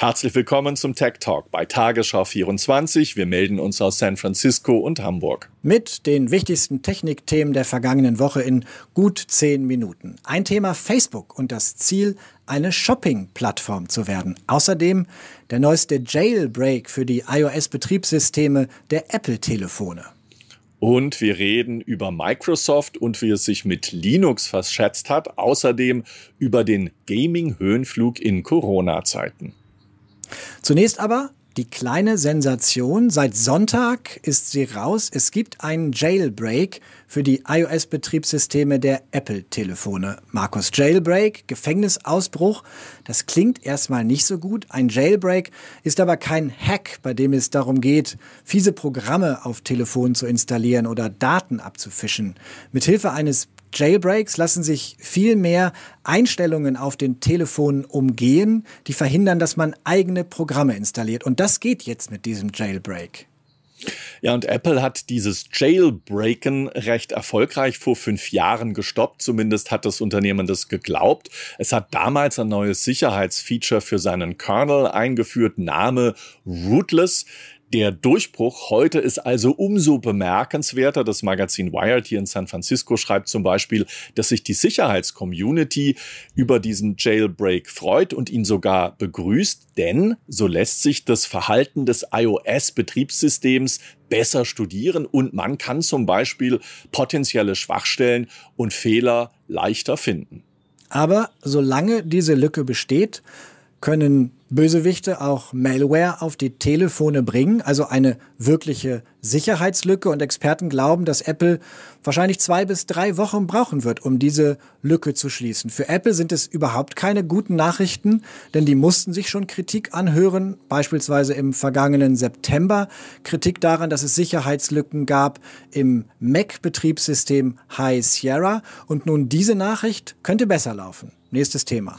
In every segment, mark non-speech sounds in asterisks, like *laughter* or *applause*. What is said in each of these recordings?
Herzlich willkommen zum Tech Talk bei Tagesschau 24. Wir melden uns aus San Francisco und Hamburg. Mit den wichtigsten Technikthemen der vergangenen Woche in gut zehn Minuten. Ein Thema Facebook und das Ziel, eine Shopping-Plattform zu werden. Außerdem der neueste Jailbreak für die iOS-Betriebssysteme der Apple-Telefone. Und wir reden über Microsoft und wie es sich mit Linux verschätzt hat. Außerdem über den Gaming-Höhenflug in Corona-Zeiten. Zunächst aber die kleine Sensation. Seit Sonntag ist sie raus. Es gibt einen Jailbreak für die iOS-Betriebssysteme der Apple-Telefone. Markus Jailbreak, Gefängnisausbruch. Das klingt erstmal nicht so gut. Ein Jailbreak ist aber kein Hack, bei dem es darum geht, fiese Programme auf Telefonen zu installieren oder Daten abzufischen. Mithilfe eines Jailbreaks lassen sich viel mehr Einstellungen auf den Telefonen umgehen, die verhindern, dass man eigene Programme installiert. Und das geht jetzt mit diesem Jailbreak. Ja, und Apple hat dieses Jailbreaken recht erfolgreich vor fünf Jahren gestoppt. Zumindest hat das Unternehmen das geglaubt. Es hat damals ein neues Sicherheitsfeature für seinen Kernel eingeführt, Name Rootless. Der Durchbruch heute ist also umso bemerkenswerter. Das Magazin Wired hier in San Francisco schreibt zum Beispiel, dass sich die Sicherheitscommunity über diesen Jailbreak freut und ihn sogar begrüßt, denn so lässt sich das Verhalten des iOS-Betriebssystems besser studieren und man kann zum Beispiel potenzielle Schwachstellen und Fehler leichter finden. Aber solange diese Lücke besteht, können Bösewichte auch Malware auf die Telefone bringen, also eine wirkliche Sicherheitslücke. Und Experten glauben, dass Apple wahrscheinlich zwei bis drei Wochen brauchen wird, um diese Lücke zu schließen. Für Apple sind es überhaupt keine guten Nachrichten, denn die mussten sich schon Kritik anhören, beispielsweise im vergangenen September. Kritik daran, dass es Sicherheitslücken gab im Mac-Betriebssystem High Sierra. Und nun diese Nachricht könnte besser laufen. Nächstes Thema.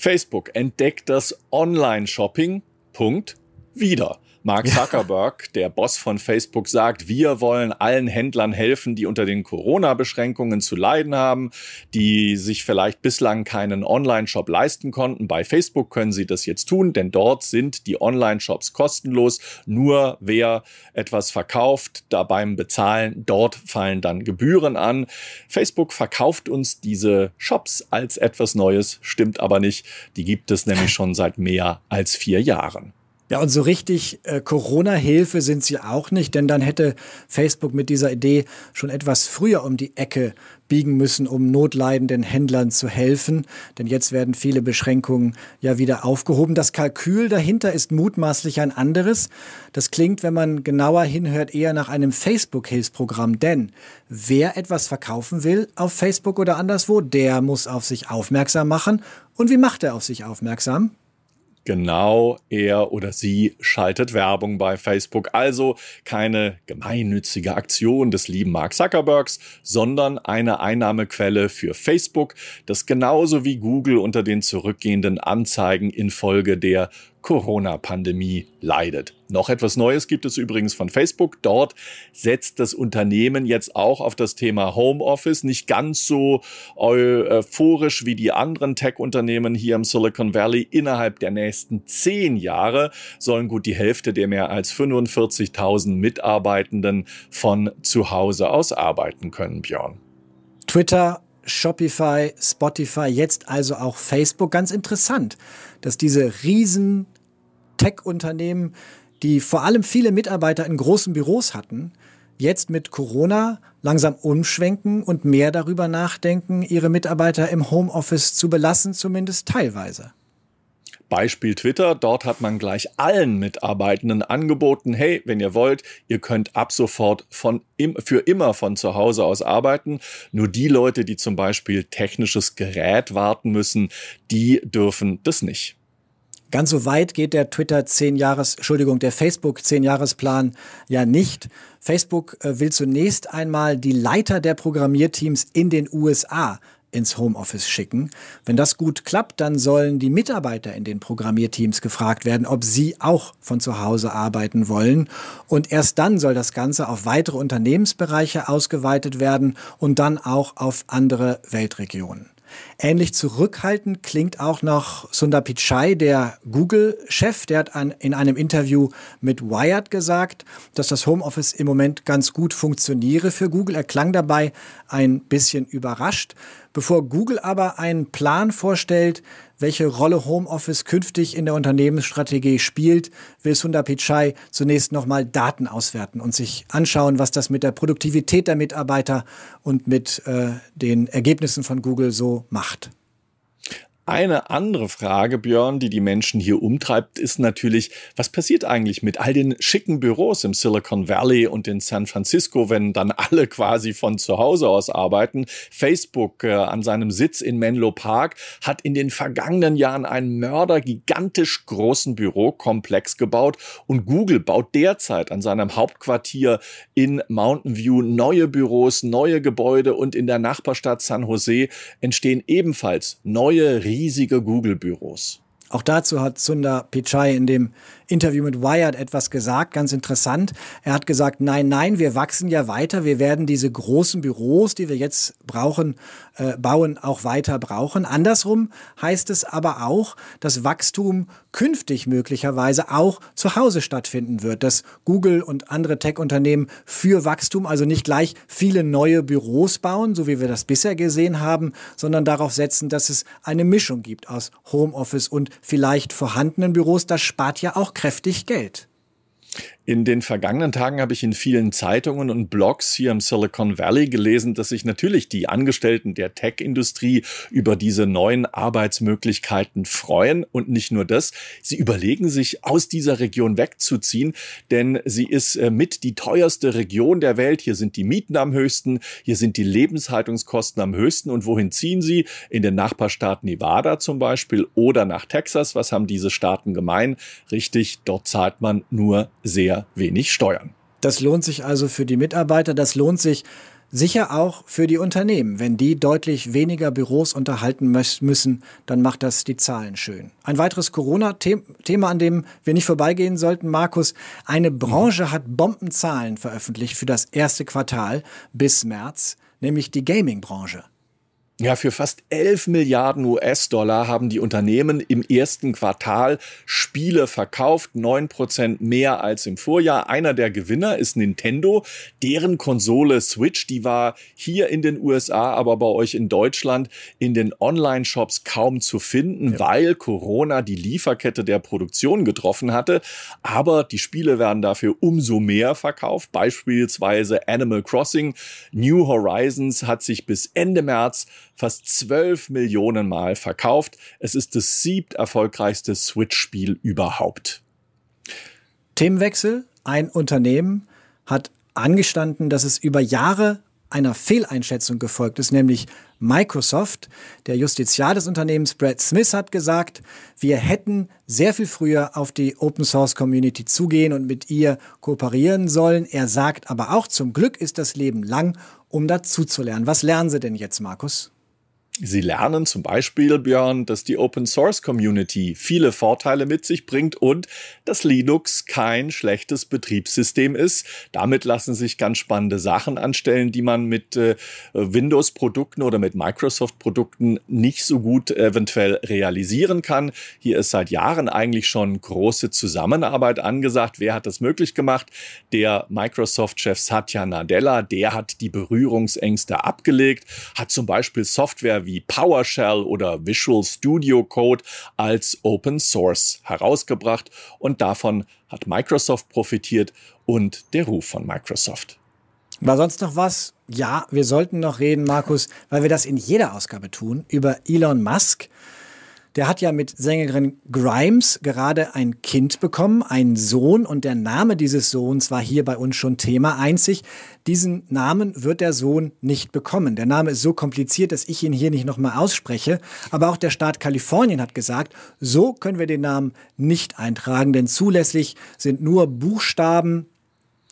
Facebook entdeckt das Online-Shopping. Punkt. Wieder. Mark Zuckerberg, *laughs* der Boss von Facebook, sagt, wir wollen allen Händlern helfen, die unter den Corona-Beschränkungen zu leiden haben, die sich vielleicht bislang keinen Online-Shop leisten konnten. Bei Facebook können sie das jetzt tun, denn dort sind die Online-Shops kostenlos. Nur wer etwas verkauft, da beim Bezahlen, dort fallen dann Gebühren an. Facebook verkauft uns diese Shops als etwas Neues, stimmt aber nicht. Die gibt es nämlich *laughs* schon seit mehr als vier Jahren. Ja, und so richtig äh, Corona-Hilfe sind sie auch nicht, denn dann hätte Facebook mit dieser Idee schon etwas früher um die Ecke biegen müssen, um notleidenden Händlern zu helfen. Denn jetzt werden viele Beschränkungen ja wieder aufgehoben. Das Kalkül dahinter ist mutmaßlich ein anderes. Das klingt, wenn man genauer hinhört, eher nach einem Facebook-Hilfsprogramm. Denn wer etwas verkaufen will auf Facebook oder anderswo, der muss auf sich aufmerksam machen. Und wie macht er auf sich aufmerksam? Genau, er oder sie schaltet Werbung bei Facebook. Also keine gemeinnützige Aktion des lieben Mark Zuckerbergs, sondern eine Einnahmequelle für Facebook, das genauso wie Google unter den zurückgehenden Anzeigen infolge der Corona-Pandemie leidet. Noch etwas Neues gibt es übrigens von Facebook. Dort setzt das Unternehmen jetzt auch auf das Thema Homeoffice. Nicht ganz so euphorisch wie die anderen Tech-Unternehmen hier im Silicon Valley. Innerhalb der nächsten zehn Jahre sollen gut die Hälfte der mehr als 45.000 Mitarbeitenden von zu Hause aus arbeiten können, Björn. Twitter Shopify, Spotify, jetzt also auch Facebook. Ganz interessant, dass diese riesen Tech-Unternehmen, die vor allem viele Mitarbeiter in großen Büros hatten, jetzt mit Corona langsam umschwenken und mehr darüber nachdenken, ihre Mitarbeiter im Homeoffice zu belassen, zumindest teilweise. Beispiel Twitter, dort hat man gleich allen Mitarbeitenden angeboten, hey, wenn ihr wollt, ihr könnt ab sofort von im, für immer von zu Hause aus arbeiten. Nur die Leute, die zum Beispiel technisches Gerät warten müssen, die dürfen das nicht. Ganz so weit geht der Twitter 10 Jahres, Entschuldigung, der Facebook 10 Jahresplan ja nicht. Facebook äh, will zunächst einmal die Leiter der Programmierteams in den USA ins Homeoffice schicken. Wenn das gut klappt, dann sollen die Mitarbeiter in den Programmierteams gefragt werden, ob sie auch von zu Hause arbeiten wollen. Und erst dann soll das Ganze auf weitere Unternehmensbereiche ausgeweitet werden und dann auch auf andere Weltregionen. Ähnlich zurückhaltend klingt auch noch Sundar Pichai, der Google-Chef. Der hat an, in einem Interview mit Wired gesagt, dass das Homeoffice im Moment ganz gut funktioniere für Google. Er klang dabei ein bisschen überrascht. Bevor Google aber einen Plan vorstellt, welche Rolle Homeoffice künftig in der Unternehmensstrategie spielt, will Sundar Pichai zunächst nochmal Daten auswerten und sich anschauen, was das mit der Produktivität der Mitarbeiter und mit äh, den Ergebnissen von Google so macht. Eine andere Frage, Björn, die die Menschen hier umtreibt, ist natürlich, was passiert eigentlich mit all den schicken Büros im Silicon Valley und in San Francisco, wenn dann alle quasi von zu Hause aus arbeiten? Facebook äh, an seinem Sitz in Menlo Park hat in den vergangenen Jahren einen mördergigantisch großen Bürokomplex gebaut und Google baut derzeit an seinem Hauptquartier in Mountain View neue Büros, neue Gebäude und in der Nachbarstadt San Jose entstehen ebenfalls neue riesige Google-Büros. Auch dazu hat Sundar Pichai in dem Interview mit Wired etwas gesagt, ganz interessant. Er hat gesagt, nein, nein, wir wachsen ja weiter, wir werden diese großen Büros, die wir jetzt brauchen, äh, bauen, auch weiter brauchen. Andersrum heißt es aber auch, dass Wachstum künftig möglicherweise auch zu Hause stattfinden wird, dass Google und andere Tech-Unternehmen für Wachstum also nicht gleich viele neue Büros bauen, so wie wir das bisher gesehen haben, sondern darauf setzen, dass es eine Mischung gibt aus Homeoffice und vielleicht vorhandenen Büros. Das spart ja auch kräftig Geld. In den vergangenen Tagen habe ich in vielen Zeitungen und Blogs hier im Silicon Valley gelesen, dass sich natürlich die Angestellten der Tech-Industrie über diese neuen Arbeitsmöglichkeiten freuen. Und nicht nur das, sie überlegen sich, aus dieser Region wegzuziehen, denn sie ist äh, mit die teuerste Region der Welt. Hier sind die Mieten am höchsten, hier sind die Lebenshaltungskosten am höchsten. Und wohin ziehen sie? In den Nachbarstaat Nevada zum Beispiel oder nach Texas. Was haben diese Staaten gemein? Richtig, dort zahlt man nur sehr wenig Steuern. Das lohnt sich also für die Mitarbeiter, das lohnt sich sicher auch für die Unternehmen. Wenn die deutlich weniger Büros unterhalten müssen, dann macht das die Zahlen schön. Ein weiteres Corona-Thema, an dem wir nicht vorbeigehen sollten, Markus. Eine Branche hat Bombenzahlen veröffentlicht für das erste Quartal bis März, nämlich die Gaming-Branche. Ja, für fast 11 Milliarden US-Dollar haben die Unternehmen im ersten Quartal Spiele verkauft, 9 Prozent mehr als im Vorjahr. Einer der Gewinner ist Nintendo. Deren Konsole Switch, die war hier in den USA, aber bei euch in Deutschland in den Online-Shops kaum zu finden, ja. weil Corona die Lieferkette der Produktion getroffen hatte. Aber die Spiele werden dafür umso mehr verkauft. Beispielsweise Animal Crossing. New Horizons hat sich bis Ende März fast 12 Millionen Mal verkauft. Es ist das siebt erfolgreichste Switch-Spiel überhaupt. Themenwechsel. Ein Unternehmen hat angestanden, dass es über Jahre einer Fehleinschätzung gefolgt ist, nämlich Microsoft. Der Justiziar des Unternehmens Brad Smith hat gesagt, wir hätten sehr viel früher auf die Open Source Community zugehen und mit ihr kooperieren sollen. Er sagt aber auch, zum Glück ist das Leben lang, um dazuzulernen. Was lernen Sie denn jetzt, Markus? Sie lernen zum Beispiel, Björn, dass die Open Source Community viele Vorteile mit sich bringt und dass Linux kein schlechtes Betriebssystem ist. Damit lassen sich ganz spannende Sachen anstellen, die man mit äh, Windows-Produkten oder mit Microsoft-Produkten nicht so gut eventuell realisieren kann. Hier ist seit Jahren eigentlich schon große Zusammenarbeit angesagt. Wer hat das möglich gemacht? Der Microsoft-Chef Satya Nadella, der hat die Berührungsängste abgelegt, hat zum Beispiel Software wie wie PowerShell oder Visual Studio Code als Open Source herausgebracht und davon hat Microsoft profitiert und der Ruf von Microsoft. War sonst noch was? Ja, wir sollten noch reden, Markus, weil wir das in jeder Ausgabe tun, über Elon Musk. Der hat ja mit Sängerin Grimes gerade ein Kind bekommen, einen Sohn, und der Name dieses Sohns war hier bei uns schon Thema. Einzig, diesen Namen wird der Sohn nicht bekommen. Der Name ist so kompliziert, dass ich ihn hier nicht nochmal ausspreche. Aber auch der Staat Kalifornien hat gesagt, so können wir den Namen nicht eintragen, denn zulässig sind nur Buchstaben,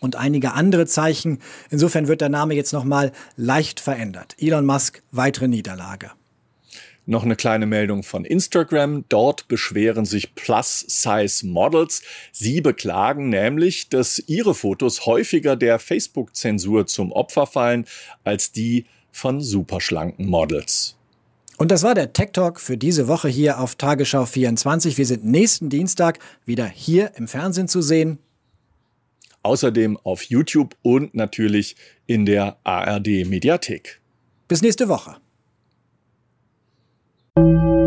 und einige andere Zeichen. Insofern wird der Name jetzt nochmal leicht verändert. Elon Musk, weitere Niederlage. Noch eine kleine Meldung von Instagram. Dort beschweren sich Plus-Size-Models. Sie beklagen nämlich, dass ihre Fotos häufiger der Facebook-Zensur zum Opfer fallen als die von superschlanken Models. Und das war der Tech Talk für diese Woche hier auf Tagesschau 24. Wir sind nächsten Dienstag wieder hier im Fernsehen zu sehen. Außerdem auf YouTube und natürlich in der ARD Mediathek. Bis nächste Woche. you